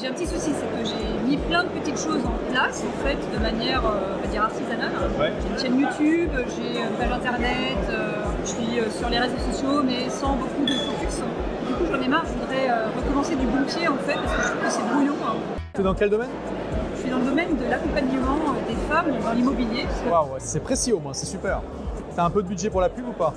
J'ai un petit souci, c'est que j'ai mis plein de petites choses en place, en fait, de manière, euh, on va dire, artisanale. J'ai une chaîne YouTube, j'ai une page internet, euh, je suis euh, sur les réseaux sociaux, mais sans beaucoup de focus. Du coup, j'en ai marre, je voudrais recommencer du bon pied, en fait, parce que je trouve que c'est brouillon. Hein. Tu es dans quel domaine? Je suis dans le domaine de l'accompagnement des femmes dans l'immobilier. Waouh, c'est précis au moins, c'est super. T'as un peu de budget pour la pub ou pas?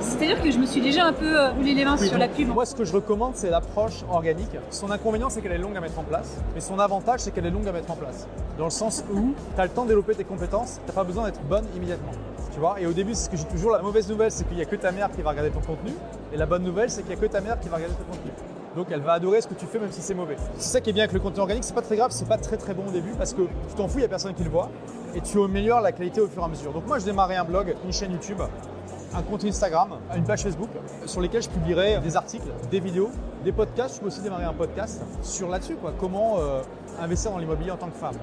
C'est-à-dire que je me suis déjà un peu euh, roulé les mains sur la pub. Moi, ce que je recommande, c'est l'approche organique. Son inconvénient, c'est qu'elle est longue à mettre en place, mais son avantage, c'est qu'elle est longue à mettre en place. Dans le sens où tu as le temps de développer tes compétences, tu n'as pas besoin d'être bonne immédiatement. Tu vois? Et au début, c'est ce que j'ai toujours. La mauvaise nouvelle, c'est qu'il n'y a que ta mère qui va regarder ton contenu, et la bonne nouvelle, c'est qu'il n'y a que ta mère qui va regarder ton contenu. Donc elle va adorer ce que tu fais même si c'est mauvais. C'est ça qui est bien avec le contenu organique, c'est pas très grave, c'est pas très très bon au début parce que tu t'en fous, il n'y a personne qui le voit et tu améliores la qualité au fur et à mesure. Donc moi je démarrais un blog, une chaîne YouTube un compte Instagram, une page Facebook sur lesquelles je publierai des articles, des vidéos, des podcasts. Je peux aussi démarrer un podcast sur là-dessus, quoi. Comment euh, investir dans l'immobilier en tant que femme.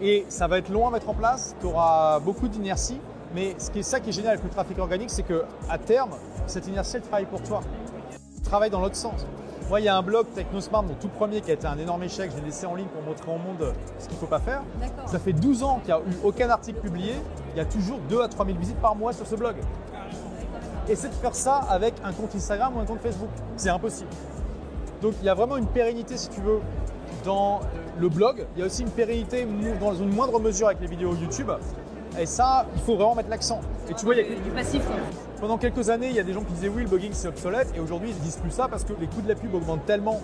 Et ça va être long à mettre en place, tu auras beaucoup d'inertie, mais ce qui est ça qui est génial avec le trafic organique, c'est que à terme, cette inertie, elle travaille pour toi. Tu travailles dans l'autre sens. Moi, il y a un blog TechnoSmart, mon tout premier, qui a été un énorme échec. Je l'ai laissé en ligne pour montrer au monde ce qu'il ne faut pas faire. Ça fait 12 ans qu'il n'y a eu aucun article publié. Il y a toujours 2 à 3 000 visites par mois sur ce blog. Essaie de faire ça avec un compte Instagram ou un compte Facebook. C'est impossible. Donc il y a vraiment une pérennité, si tu veux, dans le blog. Il y a aussi une pérennité dans une moindre mesure avec les vidéos YouTube. Et ça, il faut vraiment mettre l'accent. Et tu vois, il y a du passif. Pendant quelques années, il y a des gens qui disaient oui, le blogging c'est obsolète. Et aujourd'hui, ils ne disent plus ça parce que les coûts de la pub augmentent tellement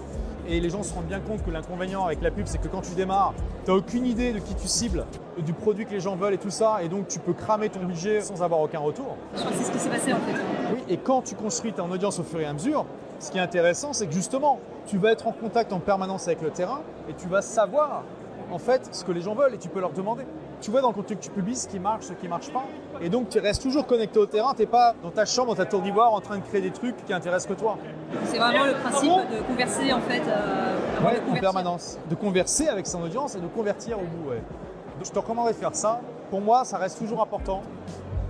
et les gens se rendent bien compte que l'inconvénient avec la pub, c'est que quand tu démarres, tu n'as aucune idée de qui tu cibles, du produit que les gens veulent et tout ça, et donc tu peux cramer ton budget sans avoir aucun retour. Je crois que c'est ce qui s'est passé en fait. Oui, et quand tu construis ton audience au fur et à mesure, ce qui est intéressant, c'est que justement, tu vas être en contact en permanence avec le terrain et tu vas savoir en fait ce que les gens veulent et tu peux leur demander. Tu vois dans le contenu que tu publies ce qui marche, ce qui ne marche pas. Et donc tu restes toujours connecté au terrain, tu n'es pas dans ta chambre, dans ta tour d'ivoire en train de créer des trucs qui intéressent que toi. C'est vraiment le principe de converser en fait. Euh, en permanence. De converser avec son audience et de convertir au bout. Ouais. je te recommanderais de faire ça. Pour moi, ça reste toujours important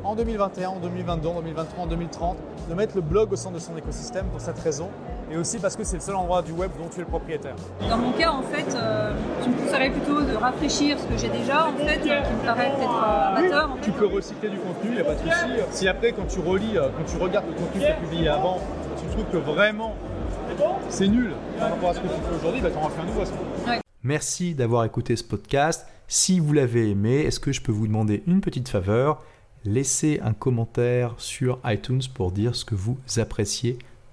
en 2021, en 2022, en 2023, en 2030, de mettre le blog au centre de son écosystème pour cette raison et aussi parce que c'est le seul endroit du web dont tu es le propriétaire. Dans mon cas, en fait, euh, tu me conseillerais plutôt de rafraîchir ce que j'ai déjà, en fait, qui me paraît peut-être euh, amateur. Tu peux recycler du contenu, il n'y a pas de souci. Si après, quand tu relis, euh, quand tu regardes le contenu que tu as publié avant, tu trouves que vraiment c'est nul par rapport à ce que tu fais aujourd'hui, bah, tu en refais un nouveau. Ouais. Merci d'avoir écouté ce podcast. Si vous l'avez aimé, est-ce que je peux vous demander une petite faveur? Laissez un commentaire sur iTunes pour dire ce que vous appréciez